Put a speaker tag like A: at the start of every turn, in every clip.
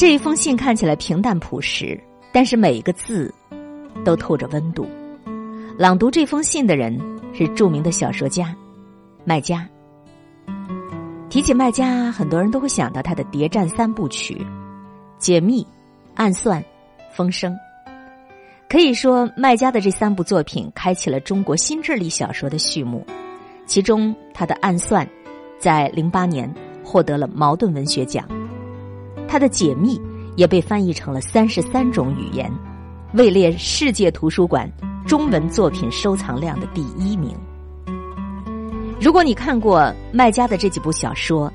A: 这一封信看起来平淡朴实，但是每一个字都透着温度。朗读这封信的人是著名的小说家麦家。提起麦家，很多人都会想到他的谍战三部曲《解密》《暗算》《风声》。可以说，麦家的这三部作品开启了中国新智力小说的序幕。其中，他的《暗算》在零八年获得了茅盾文学奖，他的《解密》也被翻译成了三十三种语言，位列世界图书馆中文作品收藏量的第一名。如果你看过麦家的这几部小说，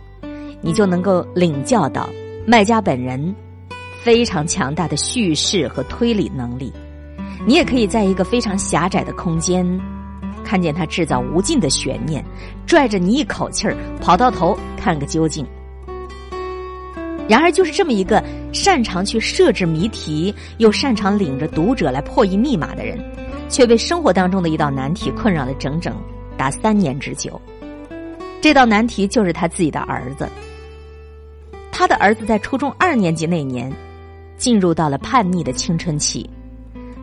A: 你就能够领教到麦家本人非常强大的叙事和推理能力。你也可以在一个非常狭窄的空间，看见他制造无尽的悬念，拽着你一口气儿跑到头看个究竟。然而，就是这么一个擅长去设置谜题，又擅长领着读者来破译密码的人，却被生活当中的一道难题困扰了整整。达三年之久，这道难题就是他自己的儿子。他的儿子在初中二年级那年，进入到了叛逆的青春期，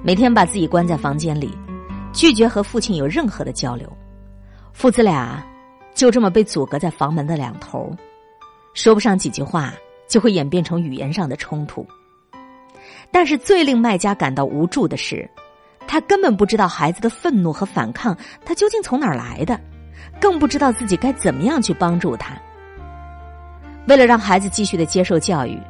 A: 每天把自己关在房间里，拒绝和父亲有任何的交流。父子俩就这么被阻隔在房门的两头，说不上几句话，就会演变成语言上的冲突。但是最令卖家感到无助的是。他根本不知道孩子的愤怒和反抗，他究竟从哪儿来的，更不知道自己该怎么样去帮助他。为了让孩子继续的接受教育，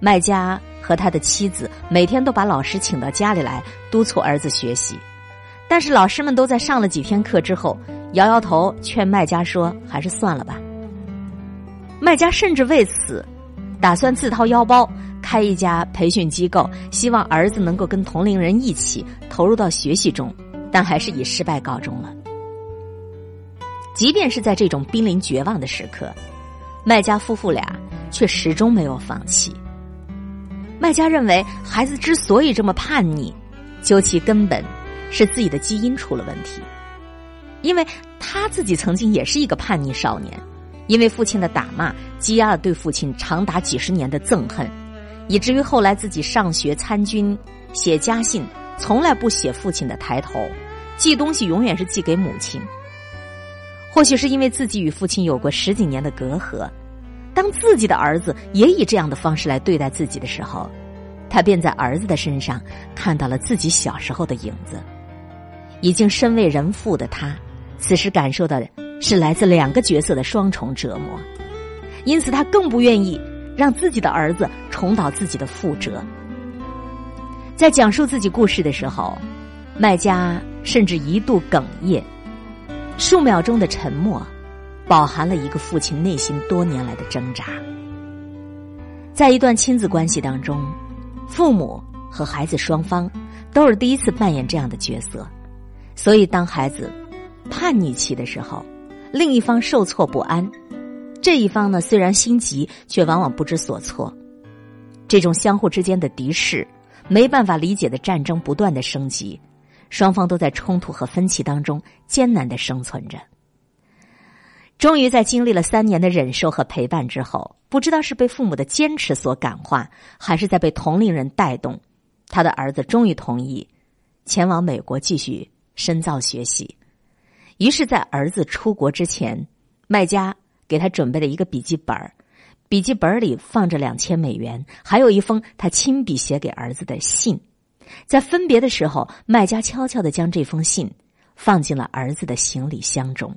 A: 卖家和他的妻子每天都把老师请到家里来督促儿子学习，但是老师们都在上了几天课之后摇摇头，劝卖家说：“还是算了吧。”卖家甚至为此打算自掏腰包。开一家培训机构，希望儿子能够跟同龄人一起投入到学习中，但还是以失败告终了。即便是在这种濒临绝望的时刻，麦家夫妇俩却始终没有放弃。麦家认为，孩子之所以这么叛逆，究其根本是自己的基因出了问题，因为他自己曾经也是一个叛逆少年，因为父亲的打骂，积压了对父亲长达几十年的憎恨。以至于后来自己上学参军，写家信从来不写父亲的抬头，寄东西永远是寄给母亲。或许是因为自己与父亲有过十几年的隔阂，当自己的儿子也以这样的方式来对待自己的时候，他便在儿子的身上看到了自己小时候的影子。已经身为人父的他，此时感受到是来自两个角色的双重折磨，因此他更不愿意。让自己的儿子重蹈自己的覆辙。在讲述自己故事的时候，麦家甚至一度哽咽，数秒钟的沉默，饱含了一个父亲内心多年来的挣扎。在一段亲子关系当中，父母和孩子双方都是第一次扮演这样的角色，所以当孩子叛逆期的时候，另一方受挫不安。这一方呢，虽然心急，却往往不知所措。这种相互之间的敌视、没办法理解的战争不断的升级，双方都在冲突和分歧当中艰难的生存着。终于在经历了三年的忍受和陪伴之后，不知道是被父母的坚持所感化，还是在被同龄人带动，他的儿子终于同意前往美国继续深造学习。于是，在儿子出国之前，卖家。给他准备了一个笔记本笔记本里放着两千美元，还有一封他亲笔写给儿子的信。在分别的时候，卖家悄悄的将这封信放进了儿子的行李箱中。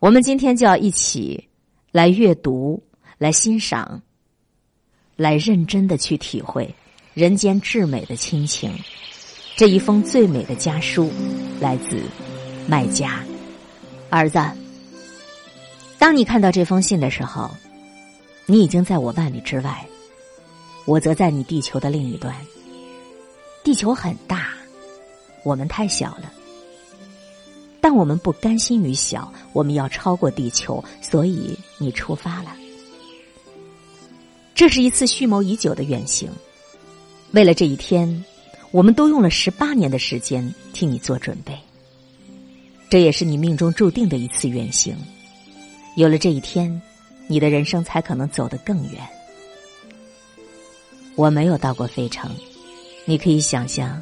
A: 我们今天就要一起来阅读、来欣赏、来认真的去体会人间至美的亲情。这一封最美的家书，来自卖家儿子。当你看到这封信的时候，你已经在我万里之外，我则在你地球的另一端。地球很大，我们太小了，但我们不甘心于小，我们要超过地球，所以你出发了。这是一次蓄谋已久的远行，为了这一天，我们都用了十八年的时间替你做准备。这也是你命中注定的一次远行。有了这一天，你的人生才可能走得更远。我没有到过费城，你可以想象，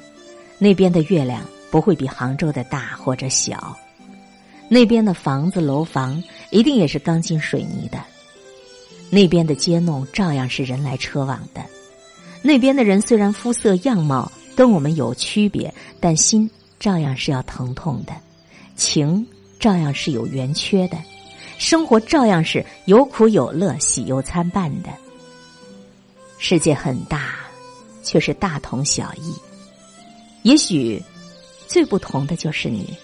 A: 那边的月亮不会比杭州的大或者小，那边的房子楼房一定也是钢筋水泥的，那边的街弄照样是人来车往的，那边的人虽然肤色样貌跟我们有区别，但心照样是要疼痛的，情照样是有圆缺的，生活照样是有苦有乐、喜忧参半的。世界很大，却是大同小异。也许最不同的就是你，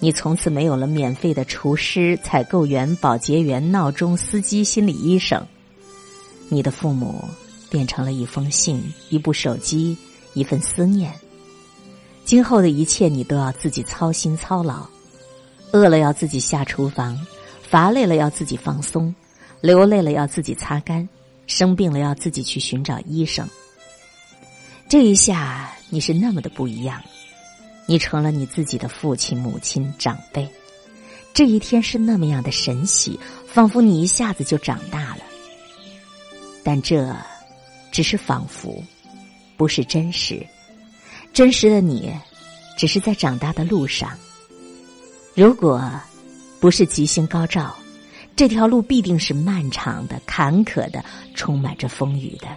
A: 你从此没有了免费的厨师、采购员、保洁员、闹钟、司机、心理医生。你的父母变成了一封信、一部手机、一份思念。今后的一切，你都要自己操心操劳。饿了要自己下厨房，乏累了要自己放松，流泪了要自己擦干。生病了要自己去寻找医生。这一下你是那么的不一样，你成了你自己的父亲、母亲、长辈。这一天是那么样的神奇，仿佛你一下子就长大了。但这只是仿佛，不是真实。真实的你，只是在长大的路上。如果不是吉星高照。这条路必定是漫长的、坎坷的、充满着风雨的。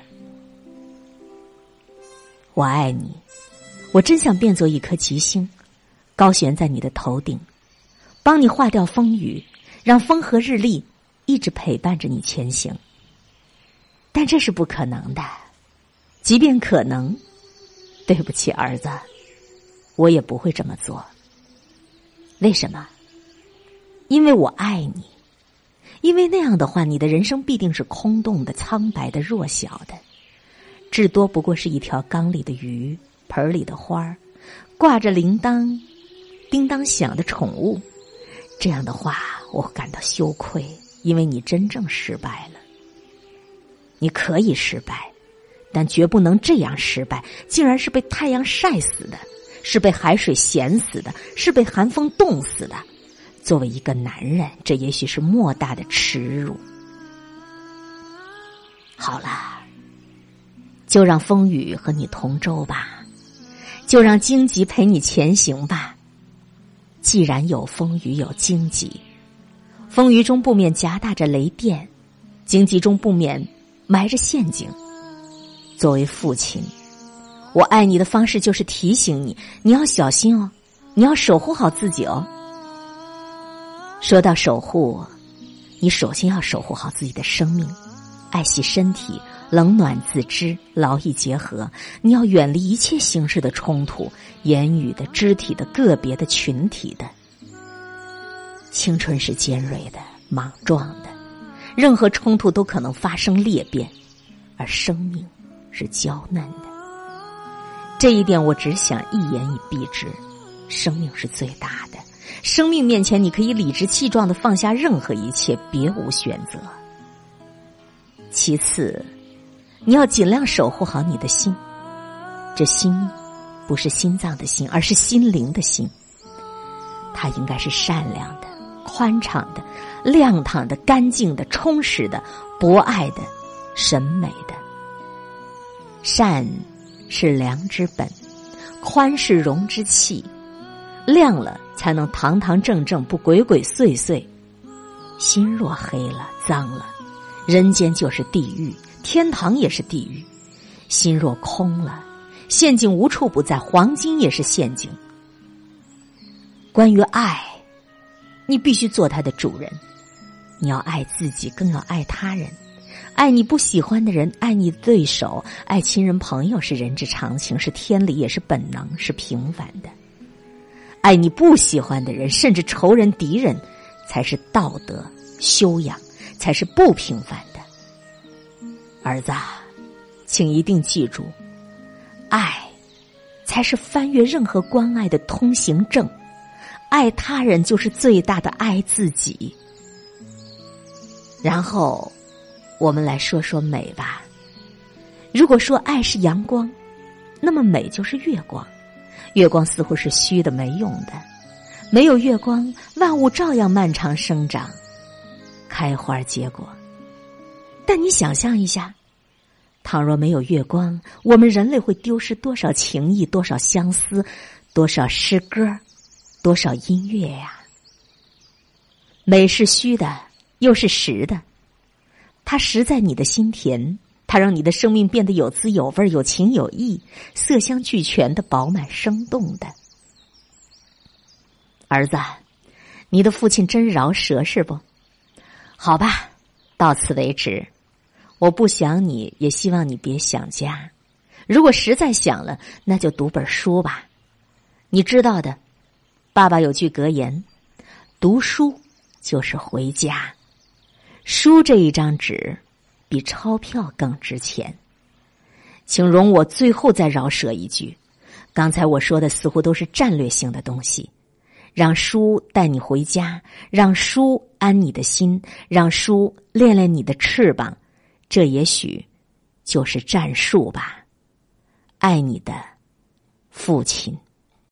A: 我爱你，我真想变作一颗吉星，高悬在你的头顶，帮你化掉风雨，让风和日丽一直陪伴着你前行。但这是不可能的，即便可能，对不起儿子，我也不会这么做。为什么？因为我爱你。因为那样的话，你的人生必定是空洞的、苍白的、弱小的，至多不过是一条缸里的鱼、盆里的花儿、挂着铃铛、叮当响的宠物。这样的话，我感到羞愧，因为你真正失败了。你可以失败，但绝不能这样失败，竟然是被太阳晒死的，是被海水咸死的，是被寒风冻死的。作为一个男人，这也许是莫大的耻辱。好了，就让风雨和你同舟吧，就让荆棘陪你前行吧。既然有风雨，有荆棘，风雨中不免夹带着雷电，荆棘中不免埋着陷阱。作为父亲，我爱你的方式就是提醒你，你要小心哦，你要守护好自己哦。说到守护，你首先要守护好自己的生命，爱惜身体，冷暖自知，劳逸结合。你要远离一切形式的冲突，言语的、肢体的、个别的、群体的。青春是尖锐的、莽撞的，任何冲突都可能发生裂变，而生命是娇嫩的。这一点我只想一言以蔽之：生命是最大的。生命面前，你可以理直气壮的放下任何一切，别无选择。其次，你要尽量守护好你的心。这心，不是心脏的心，而是心灵的心。它应该是善良的、宽敞的、亮堂的、干净的、充实的、博爱的、审美的。善是良之本，宽是容之器。亮了，才能堂堂正正，不鬼鬼祟祟。心若黑了、脏了，人间就是地狱，天堂也是地狱。心若空了，陷阱无处不在，黄金也是陷阱。关于爱，你必须做他的主人。你要爱自己，更要爱他人。爱你不喜欢的人，爱你对手，爱亲人朋友是人之常情，是天理，也是本能，是平凡的。爱你不喜欢的人，甚至仇人、敌人，才是道德修养，才是不平凡的。儿子，请一定记住，爱才是翻越任何关爱的通行证。爱他人就是最大的爱自己。然后，我们来说说美吧。如果说爱是阳光，那么美就是月光。月光似乎是虚的、没用的，没有月光，万物照样漫长生长、开花结果。但你想象一下，倘若没有月光，我们人类会丢失多少情谊，多少相思，多少诗歌，多少音乐呀！美是虚的，又是实的，它实在你的心田，它让你的生命变得有滋有味、有情有义、色香俱全的、饱满生动的。儿子，你的父亲真饶舌是不？好吧，到此为止。我不想你，也希望你别想家。如果实在想了，那就读本书吧。你知道的，爸爸有句格言：读书就是回家。书这一张纸，比钞票更值钱。请容我最后再饶舌一句：刚才我说的似乎都是战略性的东西。让书带你回家，让书安你的心，让书练练你的翅膀，这也许就是战术吧。爱你的父亲。